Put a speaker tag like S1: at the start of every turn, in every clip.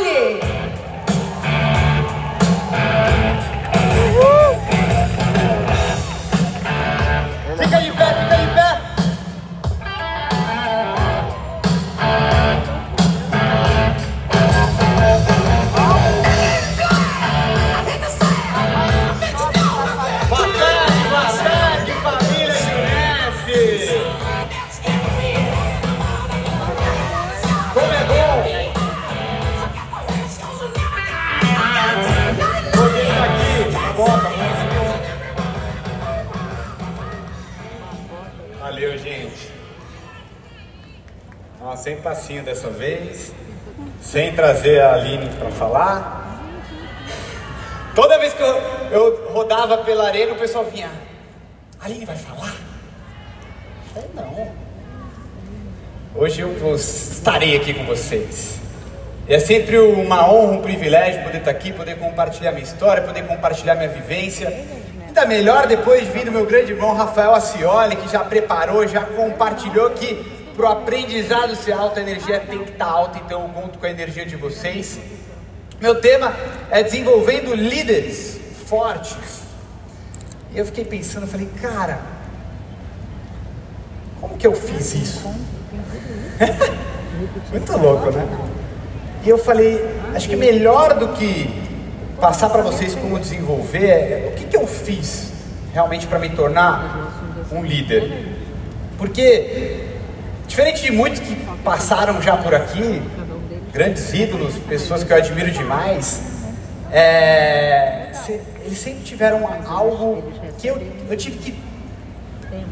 S1: Dale. Valeu, gente. Ó, sem passinho dessa vez, sem trazer a Aline para falar. Toda vez que eu, eu rodava pela arena, o pessoal vinha. Aline vai falar? Eu falei, não. Hoje eu vou- estarei aqui com vocês. E é sempre uma honra, um privilégio poder estar aqui, poder compartilhar minha história, poder compartilhar minha vivência. Ainda melhor depois de vir do meu grande irmão Rafael Acioli, que já preparou, já compartilhou que para o aprendizado ser alto, a energia tem que estar alta, então eu conto com a energia de vocês. Meu tema é desenvolvendo líderes fortes. E eu fiquei pensando, falei, cara, como que eu fiz isso? Muito louco, né? E eu falei, acho que melhor do que passar para vocês como desenvolver, é o que, que eu fiz realmente para me tornar um líder. Porque, diferente de muitos que passaram já por aqui, grandes ídolos, pessoas que eu admiro demais, é, eles sempre tiveram algo que eu, eu tive que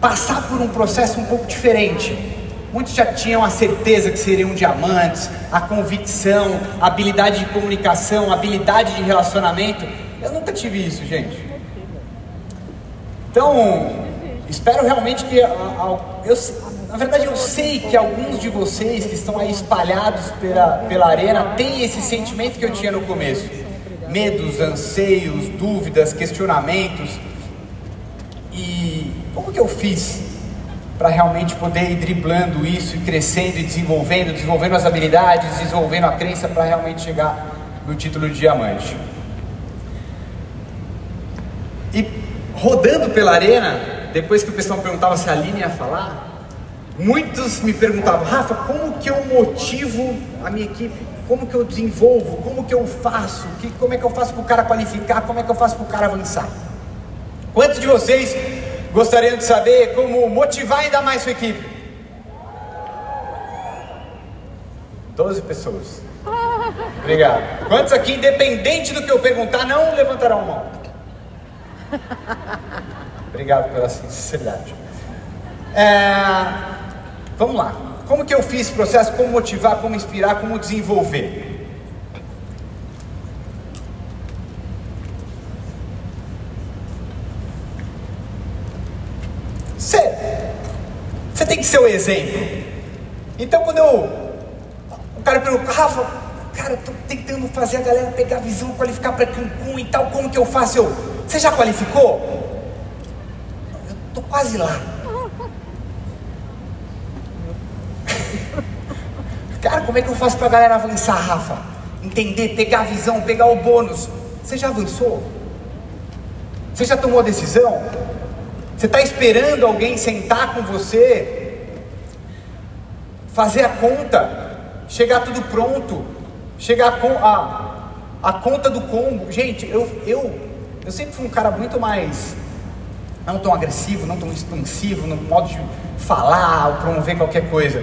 S1: passar por um processo um pouco diferente. Muitos já tinham a certeza que seriam diamantes, a convicção, a habilidade de comunicação, a habilidade de relacionamento. Eu nunca tive isso, gente. Então, espero realmente que. eu, na verdade, eu sei que alguns de vocês que estão aí espalhados pela, pela arena têm esse sentimento que eu tinha no começo: medos, anseios, dúvidas, questionamentos. E como que eu fiz para realmente poder ir driblando isso e crescendo e desenvolvendo, desenvolvendo as habilidades, desenvolvendo a crença para realmente chegar no título de diamante? E rodando pela arena, depois que o pessoal perguntava se a Aline ia falar, muitos me perguntavam, Rafa, como que eu motivo a minha equipe? Como que eu desenvolvo? Como que eu faço? Que, como é que eu faço para o cara qualificar? Como é que eu faço para o cara avançar? Quantos de vocês gostariam de saber como motivar ainda mais sua equipe? 12 pessoas. Obrigado. Quantos aqui, independente do que eu perguntar, não levantarão a mão? Obrigado pela sinceridade. É, vamos lá. Como que eu fiz esse processo? Como motivar, como inspirar, como desenvolver? Você, você tem que ser o exemplo. Então quando eu. O cara pergunta, Rafa, cara, tô tentando fazer a galera pegar a visão, qualificar para Cancún e tal, como que eu faço? Eu, você já qualificou? Eu tô quase lá. Cara, como é que eu faço pra galera avançar, Rafa? Entender, pegar a visão, pegar o bônus. Você já avançou? Você já tomou a decisão? Você está esperando alguém sentar com você, fazer a conta, chegar tudo pronto, chegar com a, a conta do combo. Gente, eu, eu, eu sempre fui um cara muito mais, não tão agressivo, não tão expansivo no modo de falar ou promover qualquer coisa.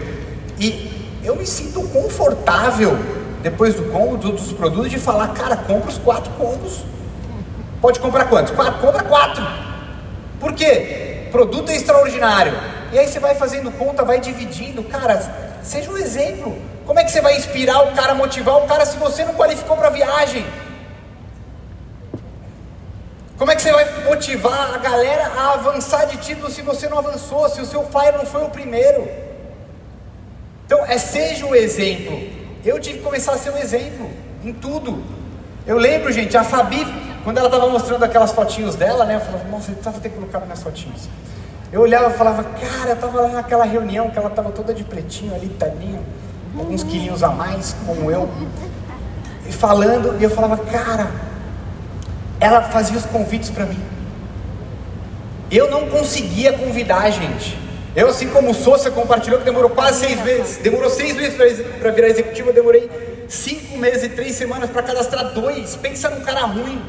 S1: E eu me sinto confortável depois do combo, do- dos produtos, de falar, cara, compra os quatro combos. Pode comprar quantos? Quatro, compra quatro. Por quê? Produto é extraordinário. E aí você vai fazendo conta, vai dividindo. Cara, seja um exemplo. Como é que você vai inspirar o cara, motivar o cara se você não qualificou para viagem? Como é que você vai motivar a galera a avançar de título se você não avançou, se o seu fire não foi o primeiro? Então, é seja o exemplo. Eu tive que começar a ser um exemplo em tudo. Eu lembro, gente, a Fabi, quando ela estava mostrando aquelas fotinhos dela, né? Eu falava, nossa, eu precisava ter colocado minhas fotinhos. Eu olhava e falava, cara, eu estava lá naquela reunião que ela estava toda de pretinho ali, tadinha, alguns quilinhos a mais, como eu. falando, e eu falava, cara, ela fazia os convites para mim. Eu não conseguia convidar, gente. Eu, assim como o Souza compartilhou que demorou quase seis meses, demorou seis meses para virar executivo, eu demorei cinco meses e três semanas para cadastrar dois. Pensa num cara ruim.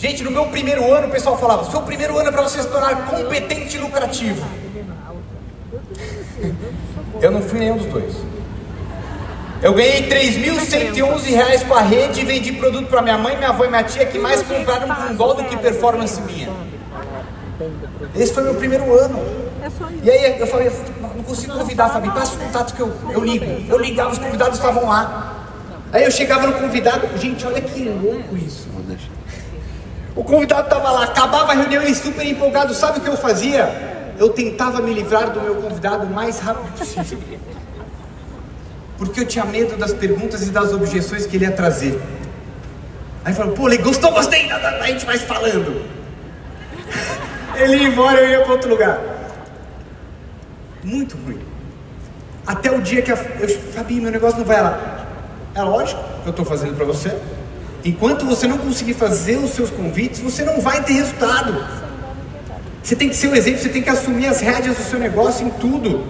S1: Gente, no meu primeiro ano, o pessoal falava: seu primeiro ano é para você se tornar competente e lucrativo. Eu não fui nenhum dos dois. Eu ganhei 3.111 reais com a rede e vendi produto para minha mãe, minha avó e minha tia que mais compraram com dó do que performance minha. Esse foi meu primeiro ano. E aí eu falei, não consigo convidar, Fabi, passa o contato que eu, eu ligo. Eu ligava, os convidados estavam lá. Aí eu chegava no convidado, gente, olha que louco isso. O convidado estava lá, acabava a reunião, ele super empolgado, sabe o que eu fazia? Eu tentava me livrar do meu convidado o mais rápido possível. Porque eu tinha medo das perguntas e das objeções que ele ia trazer. Aí falou, pô, ele gostou, gostei, a gente vai falando. Ele ia embora, eu ia para outro lugar. Muito ruim. Até o dia que a, eu, Fabi, meu negócio não vai lá. É lógico, eu estou fazendo para você. Enquanto você não conseguir fazer os seus convites, você não vai ter resultado. Você tem que ser o exemplo, você tem que assumir as rédeas do seu negócio em tudo.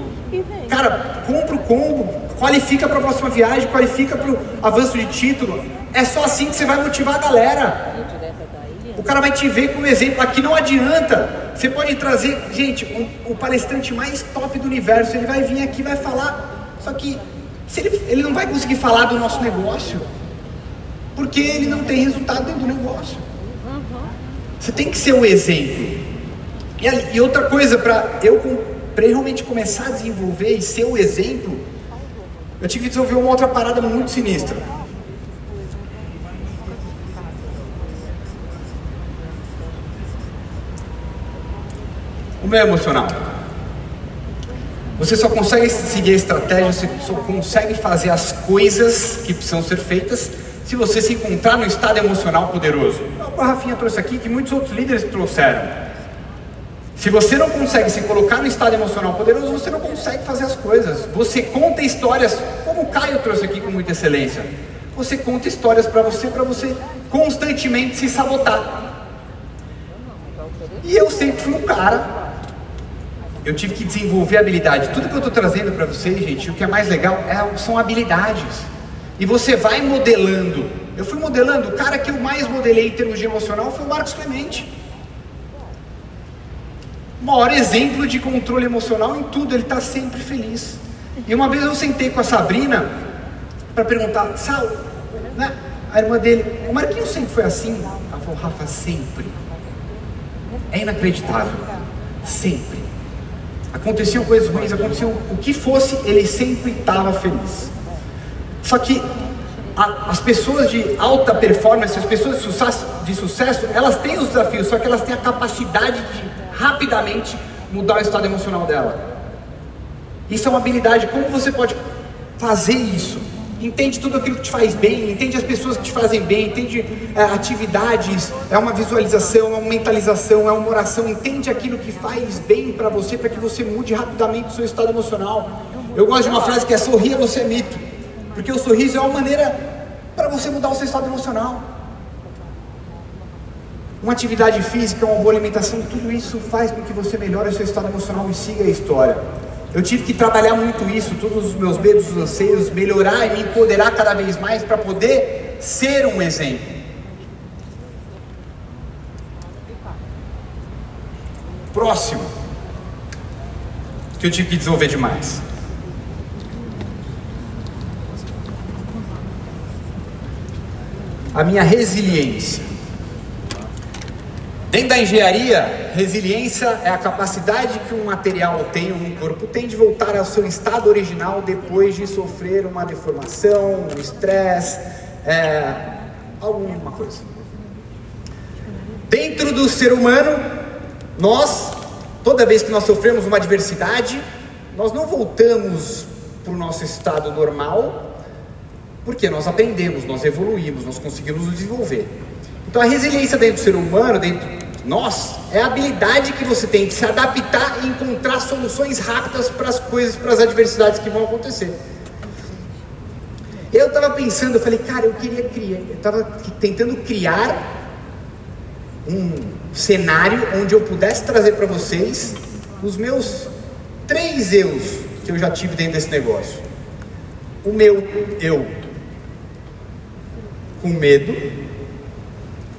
S1: Cara, compra o combo, qualifica para a próxima viagem, qualifica para o avanço de título. É só assim que você vai motivar a galera. O cara vai te ver como exemplo. Aqui não adianta. Você pode trazer, gente, um, o palestrante mais top do universo. Ele vai vir aqui, vai falar. Só que se ele, ele não vai conseguir falar do nosso negócio porque ele não tem resultado dentro do negócio. Você tem que ser o exemplo. E, e outra coisa, para eu pra realmente começar a desenvolver e ser o exemplo, eu tive que desenvolver uma outra parada muito sinistra. O meu emocional. Você só consegue seguir a estratégia, você só consegue fazer as coisas que precisam ser feitas se você se encontrar no estado emocional poderoso. O Rafinha trouxe aqui que muitos outros líderes trouxeram. Se você não consegue se colocar no estado emocional poderoso, você não consegue fazer as coisas. Você conta histórias, como o Caio trouxe aqui com muita excelência. Você conta histórias para você, para você constantemente se sabotar. E eu sempre fui um cara. Eu tive que desenvolver habilidade. Tudo que eu estou trazendo para vocês, gente, o que é mais legal é, são habilidades. E você vai modelando. Eu fui modelando, o cara que eu mais modelei em termos de emocional foi o Marcos Clemente. O maior exemplo de controle emocional em tudo, ele está sempre feliz. E uma vez eu sentei com a Sabrina para perguntar, Sal, né? a irmã dele, o Marquinhos sempre foi assim? Ela falou, Rafa, sempre. É inacreditável. Sempre. Aconteciam coisas ruins, aconteciam o que fosse, ele sempre estava feliz. Só que a, as pessoas de alta performance, as pessoas de sucesso, de sucesso, elas têm os desafios, só que elas têm a capacidade de rapidamente mudar o estado emocional dela. Isso é uma habilidade. Como você pode fazer isso? Entende tudo aquilo que te faz bem, entende as pessoas que te fazem bem, entende é, atividades, é uma visualização, é uma mentalização, é uma oração, entende aquilo que faz bem para você, para que você mude rapidamente o seu estado emocional. Eu gosto de uma frase que é sorria, você é mito. Porque o sorriso é uma maneira para você mudar o seu estado emocional. Uma atividade física, uma boa alimentação, tudo isso faz com que você melhore o seu estado emocional e siga a história. Eu tive que trabalhar muito isso, todos os meus medos, os anseios, melhorar e me empoderar cada vez mais para poder ser um exemplo. Próximo, que eu tive que desenvolver demais. A minha resiliência. Dentro da engenharia, resiliência é a capacidade que um material tem, um corpo tem de voltar ao seu estado original depois de sofrer uma deformação, um estresse, é, alguma coisa. Dentro do ser humano, nós, toda vez que nós sofremos uma adversidade, nós não voltamos para o nosso estado normal, porque nós aprendemos, nós evoluímos, nós conseguimos nos desenvolver. Então a resiliência dentro do ser humano, dentro de nós, é a habilidade que você tem de se adaptar e encontrar soluções rápidas para as coisas, para as adversidades que vão acontecer. Eu estava pensando, eu falei, cara, eu queria criar, eu estava tentando criar um cenário onde eu pudesse trazer para vocês os meus três eus que eu já tive dentro desse negócio. O meu eu com medo,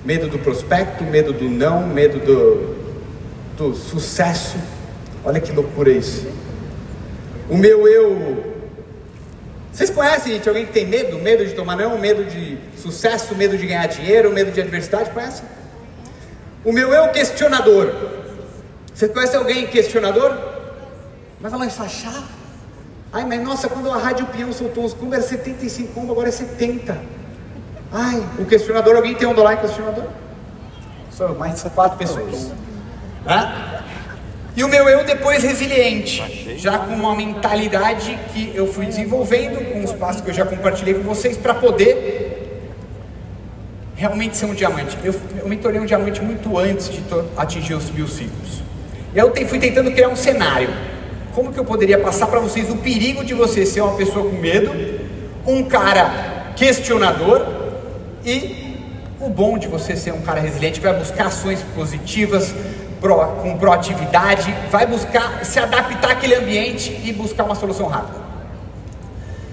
S1: medo do prospecto, medo do não, medo do, do sucesso. Olha que loucura isso. O meu eu. Vocês conhecem, gente, alguém que tem medo? Medo de tomar não, medo de sucesso, medo de ganhar dinheiro, medo de adversidade? Conhece? O meu eu questionador. Você conhece alguém questionador? Mas lá enfaixar. Ai, mas nossa, quando a Rádio Peão soltou os combos era 75 combos, agora é 70. Ai, o questionador, alguém tem um dólar em questionador? São mais quatro pessoas. Hã? E o meu eu depois resiliente, já com uma mentalidade que eu fui desenvolvendo, com os passos que eu já compartilhei com vocês, para poder realmente ser um diamante. Eu, eu me tornei um diamante muito antes de atingir os mil ciclos. Eu fui tentando criar um cenário. Como que eu poderia passar para vocês o perigo de você ser uma pessoa com medo, um cara questionador e o bom de você ser um cara resiliente vai buscar ações positivas, pro, com proatividade, vai buscar se adaptar àquele ambiente e buscar uma solução rápida.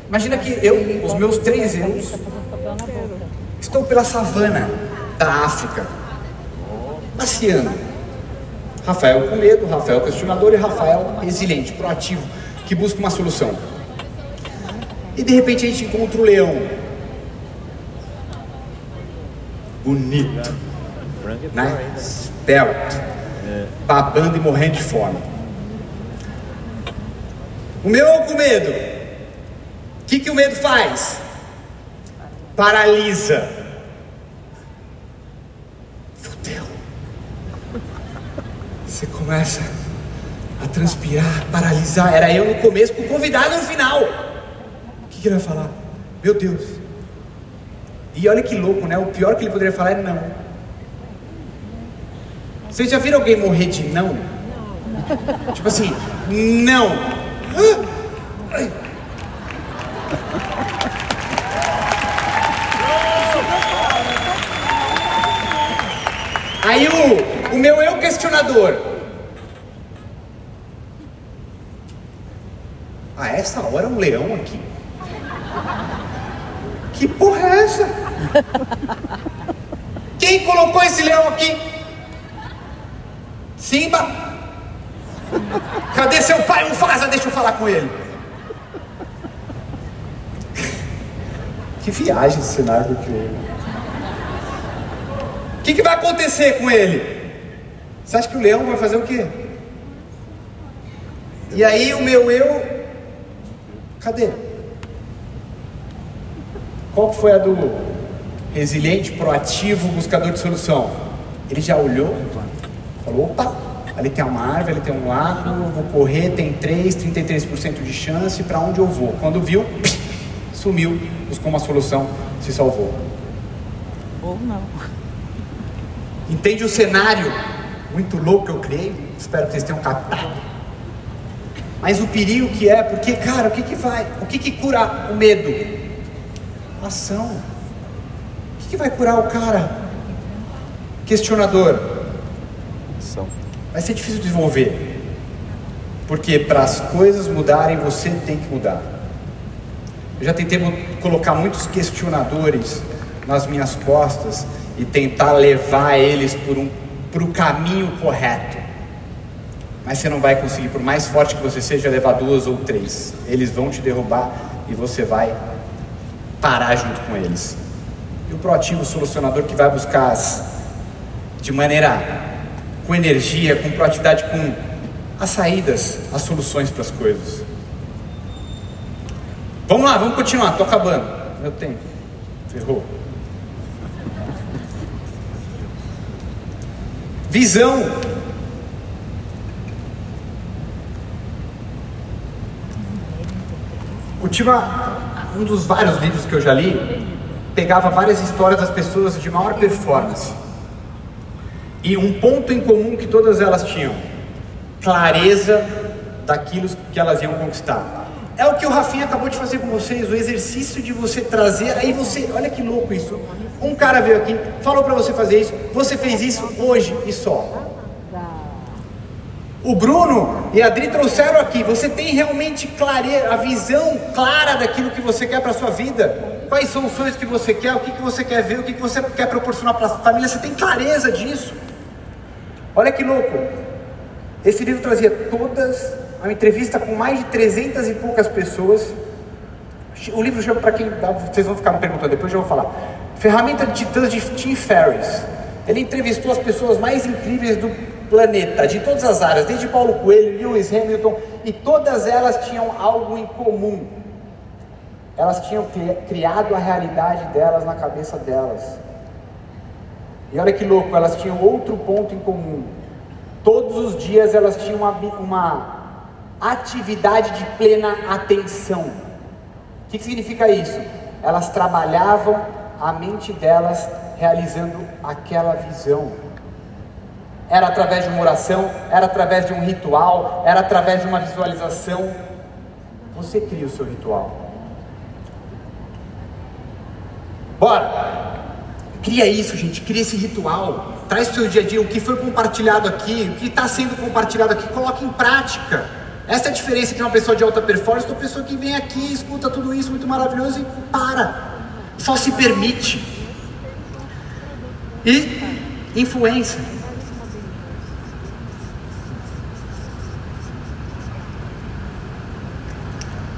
S1: Imagina que eu, os meus três anos, estou pela savana da África, passeando. Rafael com medo, Rafael questionador e Rafael resiliente, proativo, que busca uma solução. E de repente a gente encontra o leão bonito, né? Esbelto, babando e morrendo de fome. O meu com medo. O que, que o medo faz? Paralisa. Fudeu. Você começa a transpirar, paralisar. Era eu no começo, com o convidado no final. O que, que ele vai falar? Meu Deus, e olha que louco, né? O pior que ele poderia falar é não. Vocês já viram alguém morrer de não? não. Tipo assim, não. Aí o, o meu eu questionador. A essa hora um leão aqui. Que porra é essa? Quem colocou esse leão aqui? Simba? Cadê seu pai? Mufasa, deixa eu falar com ele. Que viagem esse cenário que criei. O que, que vai acontecer com ele? Você acha que o leão vai fazer o quê? E aí o meu eu. Cadê? Qual foi a do resiliente, proativo, buscador de solução. Ele já olhou, falou: opa, ali tem uma árvore, ali tem um lago, vou correr, tem 3, 33% de chance, para onde eu vou? Quando viu, sumiu, buscou uma solução, se salvou.
S2: Ou não.
S1: Entende o cenário muito louco que eu criei? Espero que vocês tenham captado. Mas o perigo que é, porque, cara, o que que vai? O que que cura o medo? Ação que vai curar o cara? Questionador. Vai ser difícil desenvolver. Porque para as coisas mudarem, você tem que mudar. Eu já tentei colocar muitos questionadores nas minhas costas e tentar levar eles por um para o caminho correto. Mas você não vai conseguir, por mais forte que você seja, levar duas ou três. Eles vão te derrubar e você vai parar junto com eles e o proativo solucionador que vai buscar as, de maneira com energia, com proatividade, com as saídas, as soluções para as coisas. Vamos lá, vamos continuar, estou acabando. Meu tempo. Ferrou. Visão. Última, um dos vários livros que eu já li pegava várias histórias das pessoas de maior performance. E um ponto em comum que todas elas tinham: clareza daquilo que elas iam conquistar. É o que o Rafinha acabou de fazer com vocês, o exercício de você trazer. Aí você, olha que louco isso. Um cara veio aqui, falou para você fazer isso, você fez isso hoje e só. O Bruno e a Adri trouxeram aqui. Você tem realmente clareza, a visão clara daquilo que você quer para sua vida? Quais são os sonhos que você quer? O que, que você quer ver? O que, que você quer proporcionar para a família? Você tem clareza disso? Olha que louco. Esse livro trazia todas, uma entrevista com mais de 300 e poucas pessoas. O livro chama para quem, vocês vão ficar me perguntando, depois eu vou falar. Ferramenta de Titãs de Tim Ferriss. Ele entrevistou as pessoas mais incríveis do planeta, de todas as áreas, desde Paulo Coelho, Lewis Hamilton, e todas elas tinham algo em comum. Elas tinham criado a realidade delas na cabeça delas. E olha que louco, elas tinham outro ponto em comum. Todos os dias elas tinham uma, uma atividade de plena atenção. O que, que significa isso? Elas trabalhavam a mente delas realizando aquela visão. Era através de uma oração, era através de um ritual, era através de uma visualização. Você cria o seu ritual. Bora! Cria isso, gente, cria esse ritual. Traz para o seu dia a dia o que foi compartilhado aqui, o que está sendo compartilhado aqui, coloque em prática. Essa é a diferença de uma pessoa de alta performance uma pessoa que vem aqui, escuta tudo isso muito maravilhoso e para. Só se permite. E influência.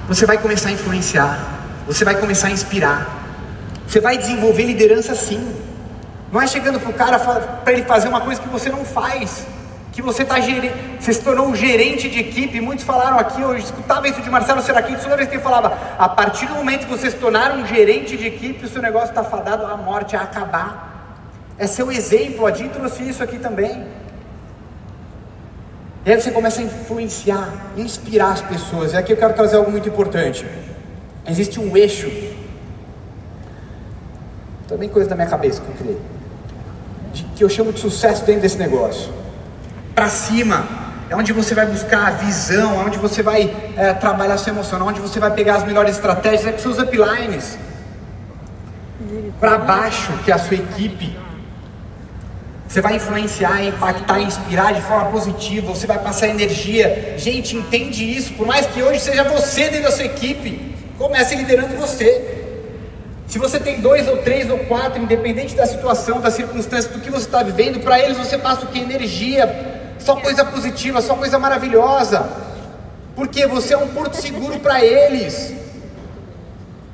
S1: Você vai começar a influenciar, você vai começar a inspirar. Você vai desenvolver liderança sim. Não é chegando para o cara para ele fazer uma coisa que você não faz. Que você está você se tornou um gerente de equipe. Muitos falaram aqui, eu escutava isso de Marcelo Seraquito toda vez que ele falava: a partir do momento que você se tornar um gerente de equipe, o seu negócio está fadado à morte, a acabar. É seu exemplo, a Jean trouxe isso aqui também. E aí você começa a influenciar, inspirar as pessoas. E aqui eu quero trazer algo muito importante. Existe um eixo também coisa da minha cabeça que eu criei. De, que eu chamo de sucesso dentro desse negócio. Para cima, é onde você vai buscar a visão, é onde você vai é, trabalhar seu emocional, onde você vai pegar as melhores estratégias, é com seus uplines. Para baixo, que é a sua equipe. Você vai influenciar, impactar, inspirar de forma positiva, você vai passar energia. Gente, entende isso. Por mais que hoje seja você dentro da sua equipe, comece liderando você. Se você tem dois ou três ou quatro, independente da situação, da circunstância, do que você está vivendo, para eles você passa o que? Energia, só coisa positiva, só coisa maravilhosa. Porque você é um porto seguro para eles.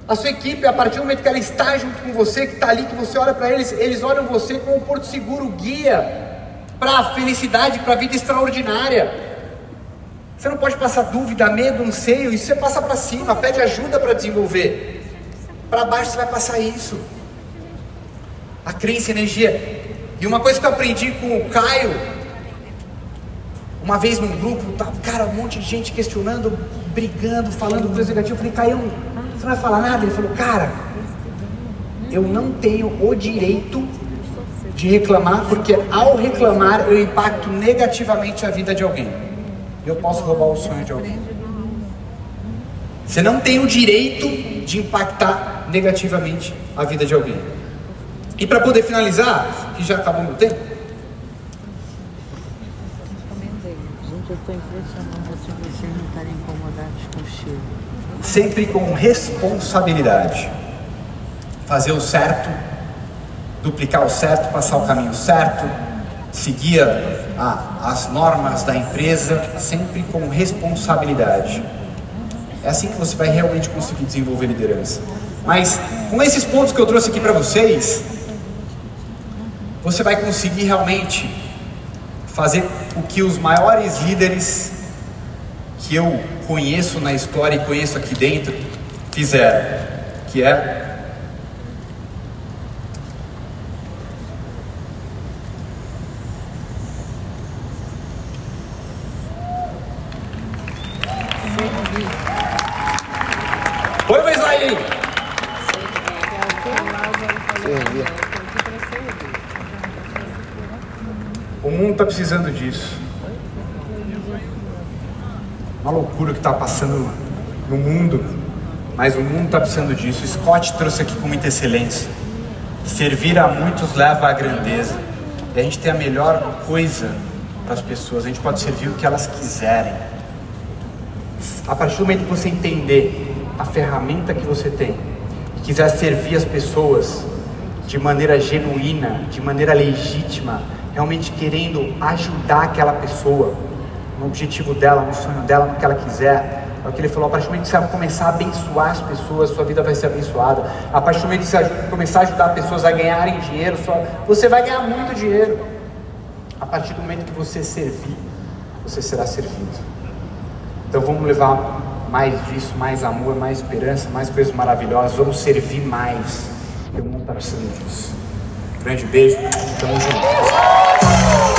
S1: A sua equipe, a partir do momento que ela está junto com você, que está ali, que você olha para eles, eles olham você como um porto seguro, guia para a felicidade, para a vida extraordinária. Você não pode passar dúvida, medo, anseio, isso você passa para cima, pede ajuda para desenvolver. Para baixo você vai passar isso. A crença a energia. E uma coisa que eu aprendi com o Caio, uma vez num grupo, tá, cara, um monte de gente questionando, brigando, falando coisa negativa. Eu falei, Caio, você não vai falar nada? Ele falou, cara, eu não tenho o direito de reclamar, porque ao reclamar eu impacto negativamente a vida de alguém. Eu posso roubar o sonho de alguém. Você não tem o direito de impactar negativamente a vida de alguém. E para poder finalizar, que já acabou meu tempo. Gente, eu estou impressionado vocês não estarem incomodados com o cheiro. Sempre com responsabilidade. Fazer o certo, duplicar o certo, passar o caminho certo, seguir a, as normas da empresa, sempre com responsabilidade. É assim que você vai realmente conseguir desenvolver liderança. Mas com esses pontos que eu trouxe aqui para vocês, você vai conseguir realmente fazer o que os maiores líderes que eu conheço na história e conheço aqui dentro fizeram, que é está precisando disso. Uma loucura que está passando no mundo, mas o mundo está precisando disso. Scott trouxe aqui com muita excelência. Servir a muitos leva à grandeza. E a gente tem a melhor coisa para as pessoas, a gente pode servir o que elas quiserem. A partir do momento que você entender a ferramenta que você tem e quiser servir as pessoas de maneira genuína, de maneira legítima, realmente querendo ajudar aquela pessoa no objetivo dela, no sonho dela, no que ela quiser, é o que ele falou, a partir do momento que você começar a abençoar as pessoas, sua vida vai ser abençoada. A partir do momento que você começar a ajudar pessoas a ganharem dinheiro, você vai ganhar muito dinheiro. A partir do momento que você servir, você será servido. Então vamos levar mais disso, mais amor, mais esperança, mais coisas maravilhosas. Vamos servir mais. E está precisando disso. Grande beijo, tamo junto.